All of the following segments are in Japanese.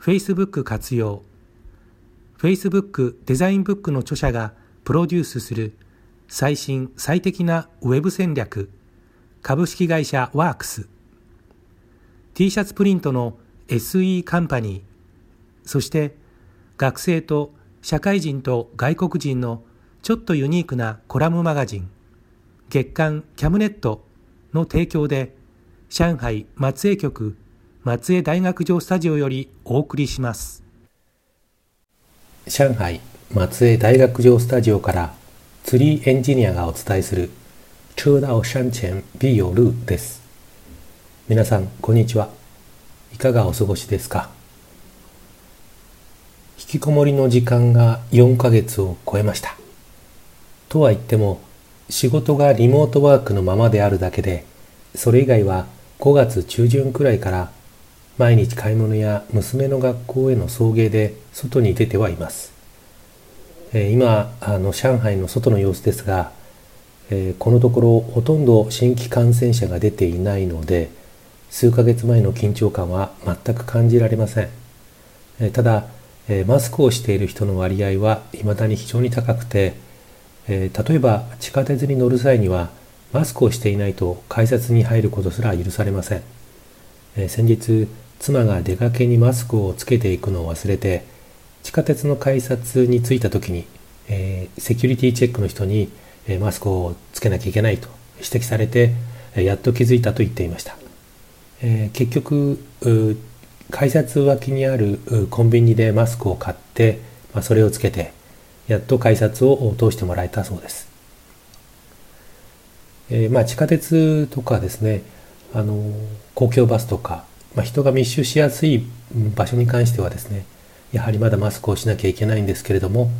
Facebook 活用。Facebook デザインブックの著者がプロデュースする最新最適なウェブ戦略。株式会社ワークス。T シャツプリントの SE カンパニー。そして学生と社会人と外国人のちょっとユニークなコラムマガジン。月刊キャムネットの提供で上海松江局松江大学城スタジオよりお送りします。上海松江大学城スタジオからツリーエンジニアがお伝えする车道山前必有路です。皆さんこんにちは。いかがお過ごしですか？引きこもりの時間が4ヶ月を超えました。とは言っても仕事がリモートワークのままであるだけでそれ以外は5月中旬くらいから毎日買い物や娘の学校への送迎で外に出てはいます。えー、今あの上海の外の様子ですが、えー、このところほとんど新規感染者が出ていないので数ヶ月前の緊張感は全く感じられません。えー、ただ、えマスクをしている人の割合は未だに非常に高くて、え例えば地下鉄に乗る際にはマスクをしていないと改札に入ることすら許されません。え先日妻が出かけにマスクをつけていくのを忘れて地下鉄の改札に着いた時に、えー、セキュリティチェックの人に、えー、マスクをつけなきゃいけないと指摘されて、えー、やっと気づいたと言っていました、え結局改札脇にあるコンビニでマスクを買って、まあ、それをつけてやっと改札を通してもらえたそうです、えまあ、地下鉄とかですねあの公共バスとかまあ、人が密集しやすい場所に関してはですねやはりまだマスクをしなきゃいけないんですけれども、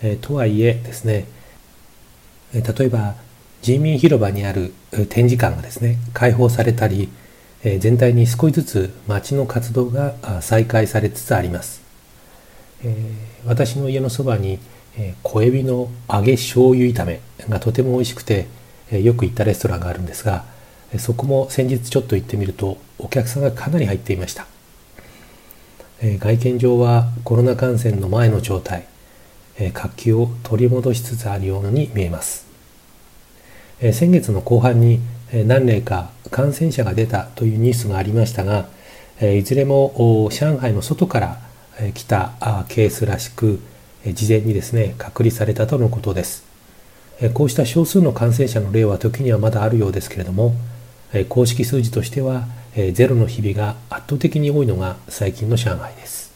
え、とはいえですね、え、例えば人民広場にある展示館がですね開放されたり、え、全体に少しずつ街の活動が再開されつつあります、え、私の家のそばに、え、小エビの揚げ醤油炒めがとても美味しくて、え、よく行ったレストランがあるんですがそこも先日ちょっと行ってみるとお客さんがかなり入っていました、え、外見上はコロナ感染の前の状態、え、活気を取り戻しつつあるように見えます、え、先月の後半に何例か感染者が出たというニュースがありましたがいずれも上海の外から来たケースらしく事前にですね隔離されたとのことです。こうした少数の感染者の例は時にはまだあるようですけれども公式数字としてはゼロの日々が圧倒的に多いのが最近の上海です。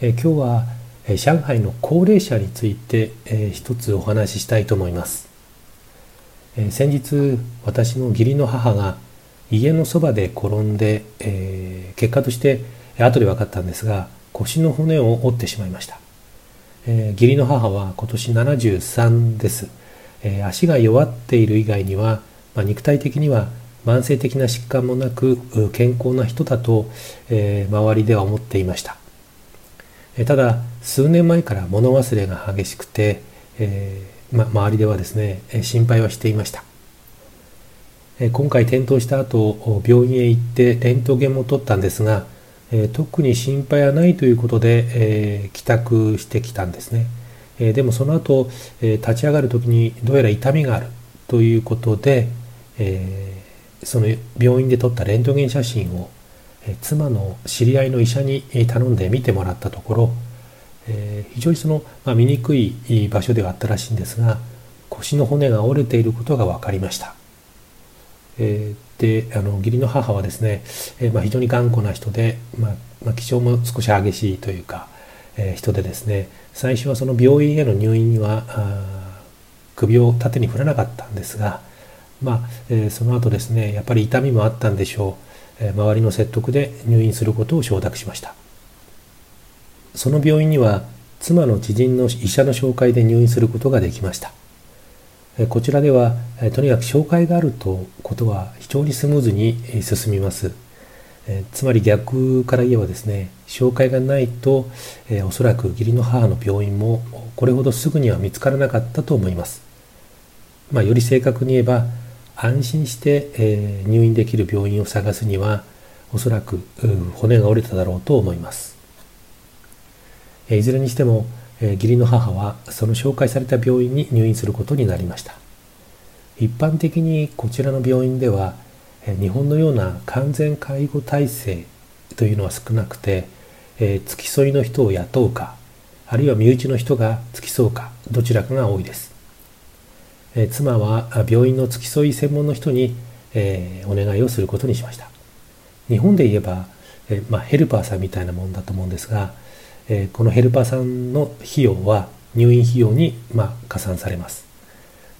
今日は上海の高齢者について一つお話ししたいと思います。先日私の義理の母が家のそばで転んで、え、結果として後で分かったんですが腰の骨を折ってしまいました、え、義理の母は今年73です、え、足が弱っている以外にはまあ、肉体的には慢性的な疾患もなく健康な人だと、えー、周りでは思っていました、えー、ただ数年前から物忘れが激しくて、えーま、周りではですね心配はしていました、えー、今回転倒した後病院へ行ってレントゲンも取ったんですが、えー、特に心配はないということで、えー、帰宅してきたんですね、え、でもその後、え、立ち上がる時にどうやら痛みがあるということで、えー、その病院で撮ったレントゲン写真を、え妻の知り合いの医者に頼んで見てもらったところ、え非常にその、まあ、醜い場所ではあったらしいんですが腰の骨が折れていることが分かりました。えであの義理の母はですね、えまあ、非常に頑固な人で、まあ、まあ、気象も少し激しいというか、え、人でですね最初はその病院への入院には首を縦に振らなかったんですが、まあえー、その後ですねやっぱり痛みもあったんでしょう、えー、周りの説得で入院することを承諾しました。その病院には妻の知人の医者の紹介で入院することができました。こちらではとにかく紹介があるとことは非常にスムーズに進みます。つまり逆から言えばですね紹介がないとおそらく義理の母の病院もこれほどすぐには見つからなかったと思います、まあ、より正確に言えば安心して入院できる病院を探すにはおそらくう骨が折れただろうと思います。えいずれにしてもえ義理の母はその紹介された病院に入院することになりました。一般的にこちらの病院ではえ日本のような完全介護体制というのは少なくて、え付き添いの人を雇うかあるいは身内の人が付き添うかどちらかが多いです、え妻は病院の付き添い専門の人に、えお願いをすることにしました日本で言えば、えまあ、ヘルパーさんみたいなもんだと思うんですがえこのヘルパーさんの費用は入院費用に、まあ加算されます。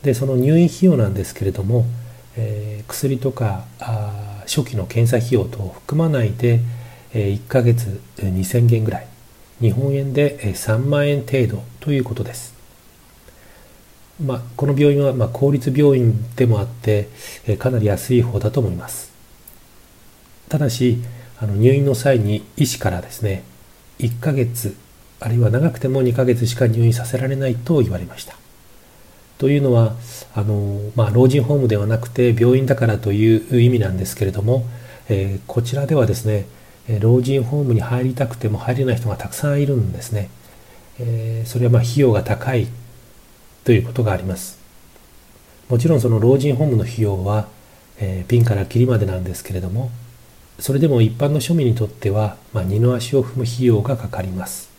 でその入院費用なんですけれども、えー、薬とかあ初期の検査費用等を含まないで、えー、1ヶ月2000元ぐらい日本円で3万円程度ということです。まあ、この病院はま公立病院でもあって、えかなり安い方だと思います。ただしあの入院の際に医師からですね1ヶ月あるいは長くても2ヶ月しか入院させられないと言われました。というのはあの、まあ、老人ホームではなくて病院だからという意味なんですけれども、えー、こちらではですね老人ホームに入りたくても入れない人がたくさんいるんですね。えー、それはまあ費用が高いということがあります。もちろんその老人ホームの費用は、えー、ピンからキリまでなんですけれどもそれでも一般の庶民にとっては、まあ、二の足を踏む費用がかかります。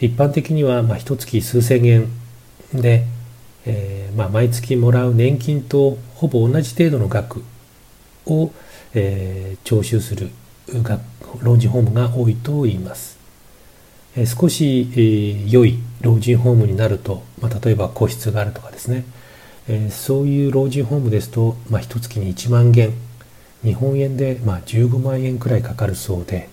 一般的には、まあ、一月数千円で、えーまあ、毎月もらう年金とほぼ同じ程度の額を、えー、徴収する老人ホームが多いと言います。え、少し、えー、良い老人ホームになると、まあ、例えば個室があるとかですね、え、そういう老人ホームですと、まあ、一月に1万元日本円でま15万円くらいかかるそうで、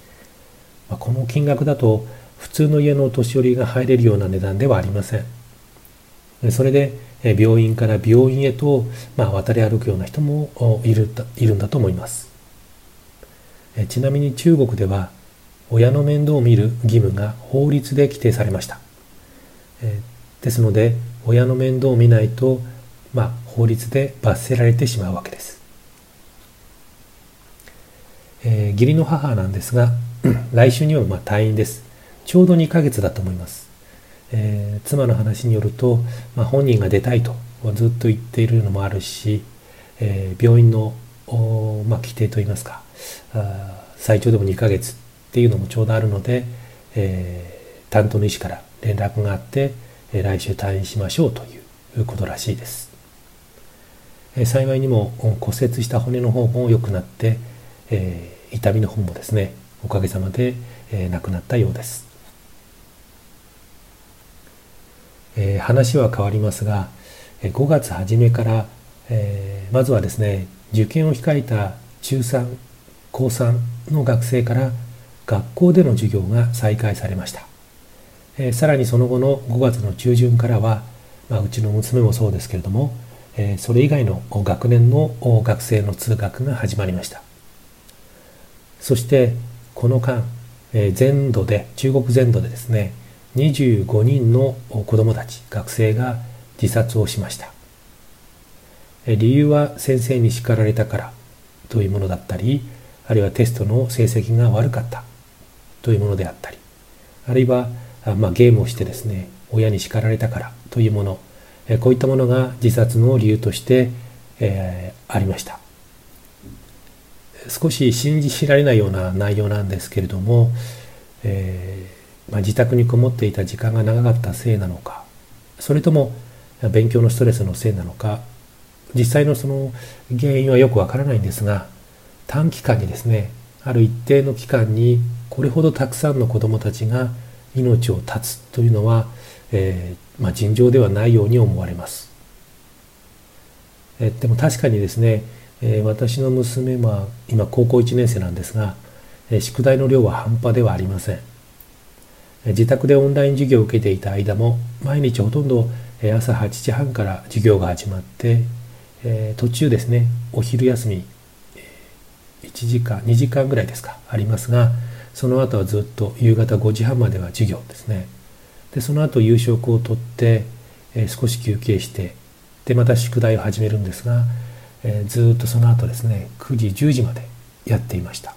まあ、この金額だと普通の家のお年寄りが入れるような値段ではありません。それで病院から病院へと、ま、渡り歩くような人もいるいるんだと思います。ちなみに中国では親の面倒を見る義務が法律で規定されました。ですので親の面倒を見ないと、まあ、法律で罰せられてしまうわけです。えー、義理の母なんですが、来週にはまあ退院です。ちょうど2ヶ月だと思います。えー、妻の話によると、まあ、本人が出たいとずっと言っているのもあるし、えー、病院の、まあ、規定といいますか最長でも2ヶ月っていうのもちょうどあるので、えー、担当の医師から連絡があって、え来週退院しましょうということらしいです。え幸いにも骨折した骨の方も良くなって、えー、痛みの方もですねおかげさまで、えー、亡くなったようです、えー、話は変わりますが5月初めから、えー、まずはですね受験を控えた中3高3の学生から学校での授業が再開されました、えー、さらにその後の5月の中旬からは、まあ、うちの娘もそうですけれども、えー、それ以外の学年の学生の通学が始まりました。そしてこの間、え全土で中国全土でですね25人の子どもたち学生が自殺をしました。理由は先生に叱られたからというものだったりあるいはテストの成績が悪かった。というものであったりあるいは、まあ、ゲームをしてですね親に叱られたからというものこういったものが自殺の理由として、えー、ありました。少し信じられないような内容なんですけれども、えー、まあ、自宅にこもっていた時間が長かったせいなのかそれとも勉強のストレスのせいなのか実際のその原因はよくわからないんですが短期間にですねある一定の期間にこれほどたくさんの子どもたちが命を絶つというのは、えー、まあ、尋常ではないように思われます。えでも確かにですね、えー、私の娘は今高校1年生なんですが、えー、宿題の量は半端ではありません。自宅でオンライン授業を受けていた間も毎日ほとんど朝8時半から授業が始まって、え、途中ですねお昼休み1時間2時間ぐらいですかありますがその後はずっと夕方5時半までは授業ですね。でその後夕食をとって、えー、少し休憩してでまた宿題を始めるんですが、えー、ずっとその後ですね9時10時までやっていました、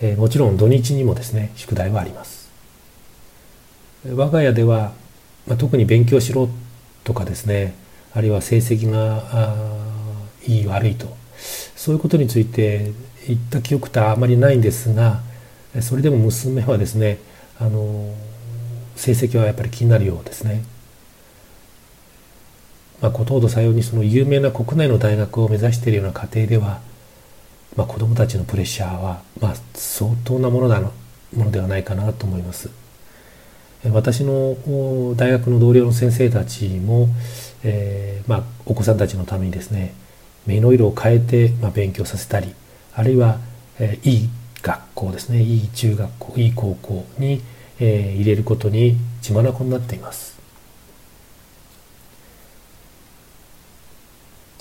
えー、もちろん土日にもですね宿題はあります。我が家では、まあ、特に勉強しろとかですねあるいは成績がいい悪いとそういうことについて言った記憶ってあまりないんですがそれでも娘はですねあの成績はやっぱり気になるようですね。まあ、ことほどさようにその有名な国内の大学を目指しているような家庭では、まあ、子どもたちのプレッシャーは、まあ、相当なものだのものではないかなと思います。私の大学の同僚の先生たちも、えーまあ、お子さんたちのためにですね目の色を変えて、まあ、勉強させたりあるいは、えー、いい学校ですね。いい中学校いい高校に、えー、入れることに血眼になっています。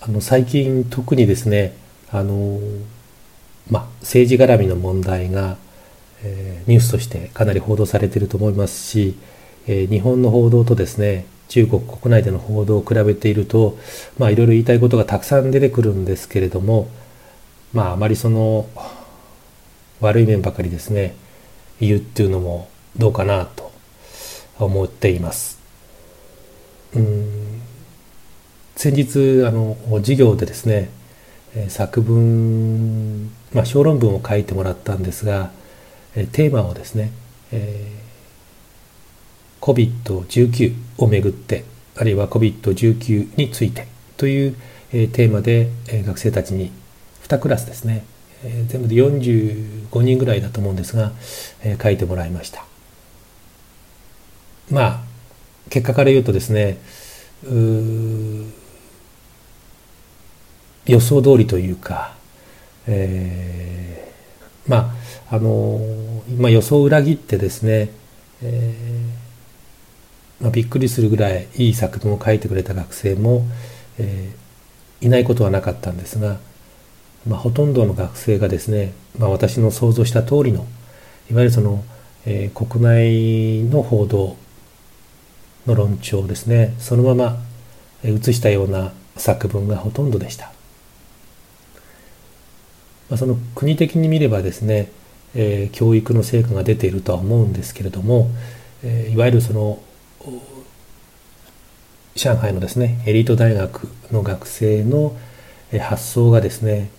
あの最近特にですねあの、まあ、政治絡みの問題が、えー、ニュースとしてかなり報道されていると思いますし、えー、日本の報道とですね中国国内での報道を比べているとまあいろいろ言いたいことがたくさん出てくるんですけれどもまああまりその悪い面ばかりですね言うっていうのもどうかなと思っています。うん先日あの授業でですね作文、まあ、小論文を書いてもらったんですがテーマをですね、えー、COVID-19 をめぐってあるいは COVID-19 についてという、テーマで、学生たちに2クラスですね、全部で45人ぐらいだと思うんですが、書いてもらいました。まあ結果から言うとですね予想通りというか、えー、まああのまあ、予想を裏切ってですね、えーまあ、びっくりするぐらいいい作文を書いてくれた学生も、えー、いないことはなかったんですが、まあ、ほとんどの学生がですね、まあ、私の想像した通りのいわゆるその、えー、国内の報道の論調ですねそのまま写したような作文がほとんどでした。まあ、その国的に見ればですね、えー、教育の成果が出ているとは思うんですけれども、えー、いわゆるその上海のですねエリート大学の学生の発想がですね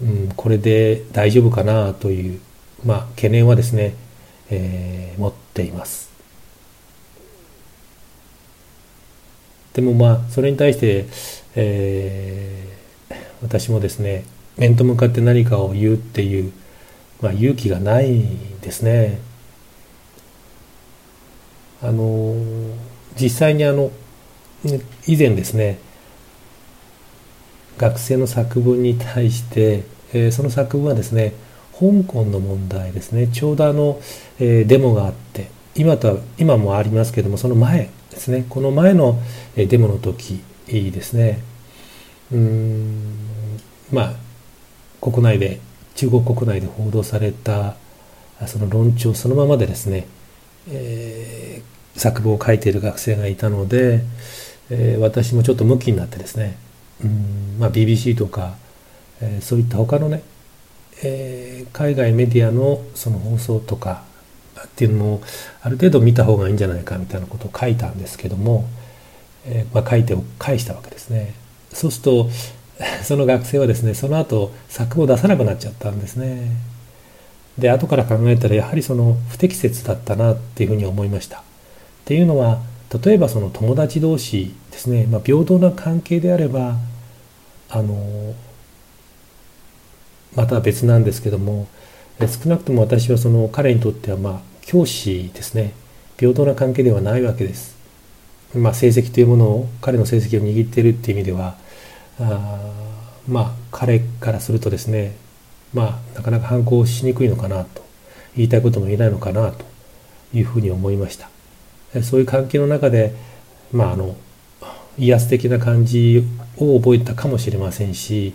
うん、これで大丈夫かなという、まあ、懸念はですね、えー、持っています。でもまあそれに対して、えー、私もですね面と向かって何かを言うっていう、まあ、勇気がないですね。あの実際にあの以前ですね学生の作文に対して、えー、その作文はですね香港の問題ですね。ちょうどあの、えー、デモがあって今とは今もありますけどもその前ですね。この前の、え、デモの時ですね。うんまあ国内で中国国内で報道されたその論調そのままでですね、えー、作文を書いている学生がいたので、えー、私もちょっと向きになってですねうんまあ、BBC とか、えー、そういった他のね、えー、海外メディアのその放送とかっていうのもある程度見た方がいいんじゃないかみたいなことを書いたんですけども、えーまあ、書いて返したわけですね。そうすると その学生はですねその後作文を出さなくなっちゃったんですねで後から考えたらやはりその不適切だったなっていうふうに思いました。っていうのは例えばその友達同士ですね、まあ、平等な関係であればあのまた別なんですけども少なくとも私はその彼にとってはまあ教師ですね。平等な関係ではないわけです。まあ、成績というものを彼の成績を握っているっていう意味ではあまあ彼からするとですねまあなかなか反抗しにくいのかなと言いたいことも言えないのかなというふうに思いました。そういう関係の中でまああの威圧的な感じを覚えたかもしれませんし、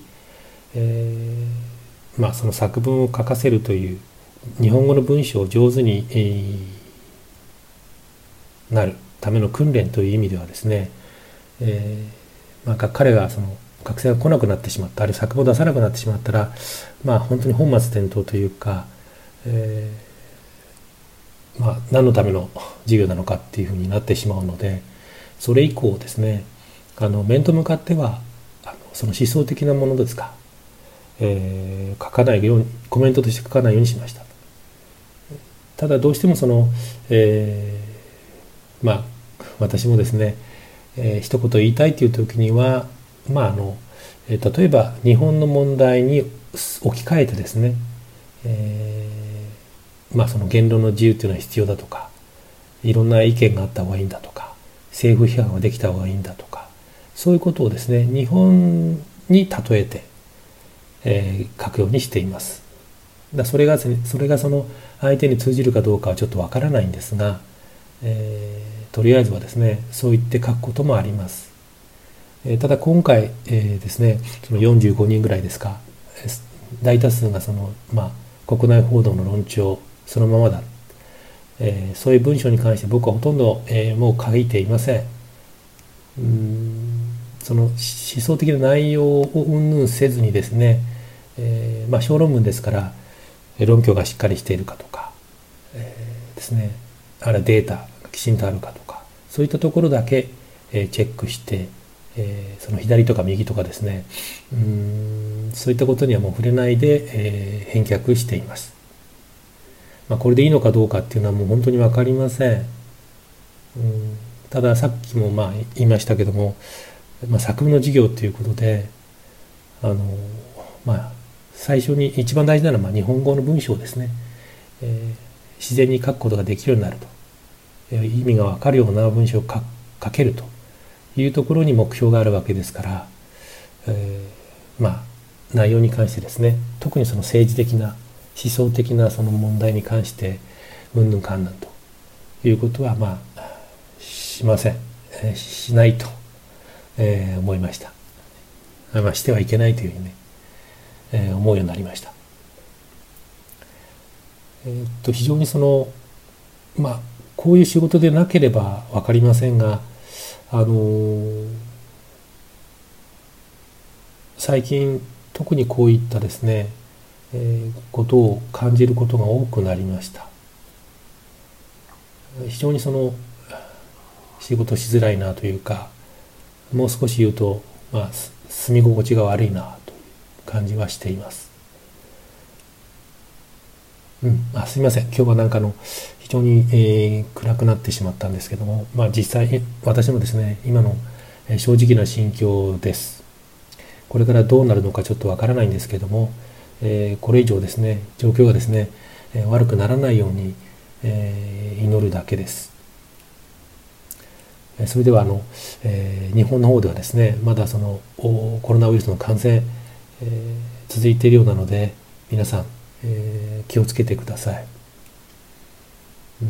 えー、まあその作文を書かせるという日本語の文章を上手に、えー、なるための訓練という意味ではですね、えー、まあ、彼がその学生が来なくなってしまったあるいは作文を出さなくなってしまったらまあ本当に本末転倒というか、えー、まあ、何のための授業なのかっていうふうになってしまうのでそれ以降ですねあの面と向かってはあのその思想的なものですか、えー、書かないようにコメントとして書かないようにしました。ただどうしてもその、えー、まあ私もですね、えー、一言言いたいという時にはまああの、え、例えば日本の問題に置き換えてですね、えー、まあその言論の自由っていうのは必要だとかいろんな意見があった方がいいんだとか政府批判ができた方がいいんだとかそういうことをですね日本に例えて、えー、書くようにしています。だそれがそれがその相手に通じるかどうかはちょっとわからないんですが、えー、とりあえずはですねそう言って書くこともあります。え、ただ今回、えー、ですねその45人ぐらいですか大多数がその、まあ、国内報道の論調そのままだ、えー、そういう文章に関して僕はほとんど、えー、もう書いていません。うんその思想的な内容を云々せずにですね、え、まあ小論文ですから論拠がしっかりしているかとか、え、ですねあるいはデータがきちんとあるかとかそういったところだけ、え、チェックして、えー、その左とか右とかですねうんそういったことにはもう触れないで、えー、返却しています。まあ、これでいいのかどうかっていうのはもう本当に分かりません。うんたださっきもまあ言いましたけども、まあ、作文の授業ということであのまあ最初に一番大事なのはまあ日本語の文章ですね、えー、自然に書くことができるようになると、え、意味がわかるような文章を書けるというところに目標があるわけですから、えー、まあ内容に関してですね特にその政治的な思想的なその問題に関してうんぬんかんぬんということはまあしません、えー、しないと、えー、思いました、まあ、してはいけないというふうにねえー、思うようになりました。えー、っと非常にそのまあこういう仕事でなければ分かりませんがあのー、最近特にこういったですね、えー、ことを感じることが多くなりました。非常にその仕事しづらいなというかもう少し言うと、まあ、住み心地が悪いなという感じはしています。うん、あすみません今日はなんかの非常に、えー、暗くなってしまったんですけども、まあ、実際私もですね今の、正直な心境です。これからどうなるのかちょっとわからないんですけども、えー、これ以上ですね状況がですね、悪くならないように、え祈るだけです。それではあの、えー日本の方ではですねまだそのコロナウイルスの感染えー、続いているようなので皆さん、えー、気をつけてください、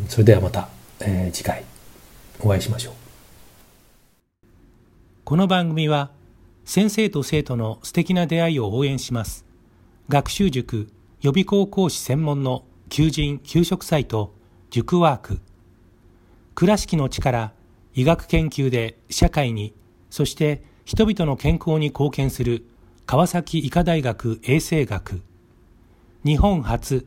それではまた、えー、次回お会いしましょう。この番組は先生と生徒の素敵な出会いを応援します。学習塾予備校講師専門の求人・給食サイト塾ワーク。倉敷の力医学研究で社会にそして人々の健康に貢献する川崎医科大学衛生学。日本初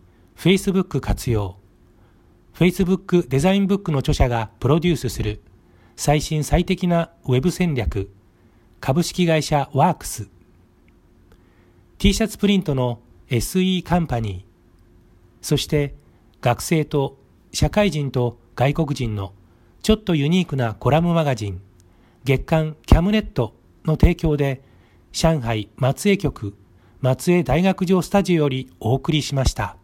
Facebook 活用。Facebook デザインブックの著者がプロデュースする最新最適なウェブ戦略。株式会社ワークス。T シャツプリントの SE カンパニー。そして学生と社会人と外国人のちょっとユニークなコラムマガジン月刊キャムネットの提供で上海松江局松江大学城スタジオよりお送りしました。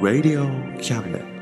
Radio Cabinet.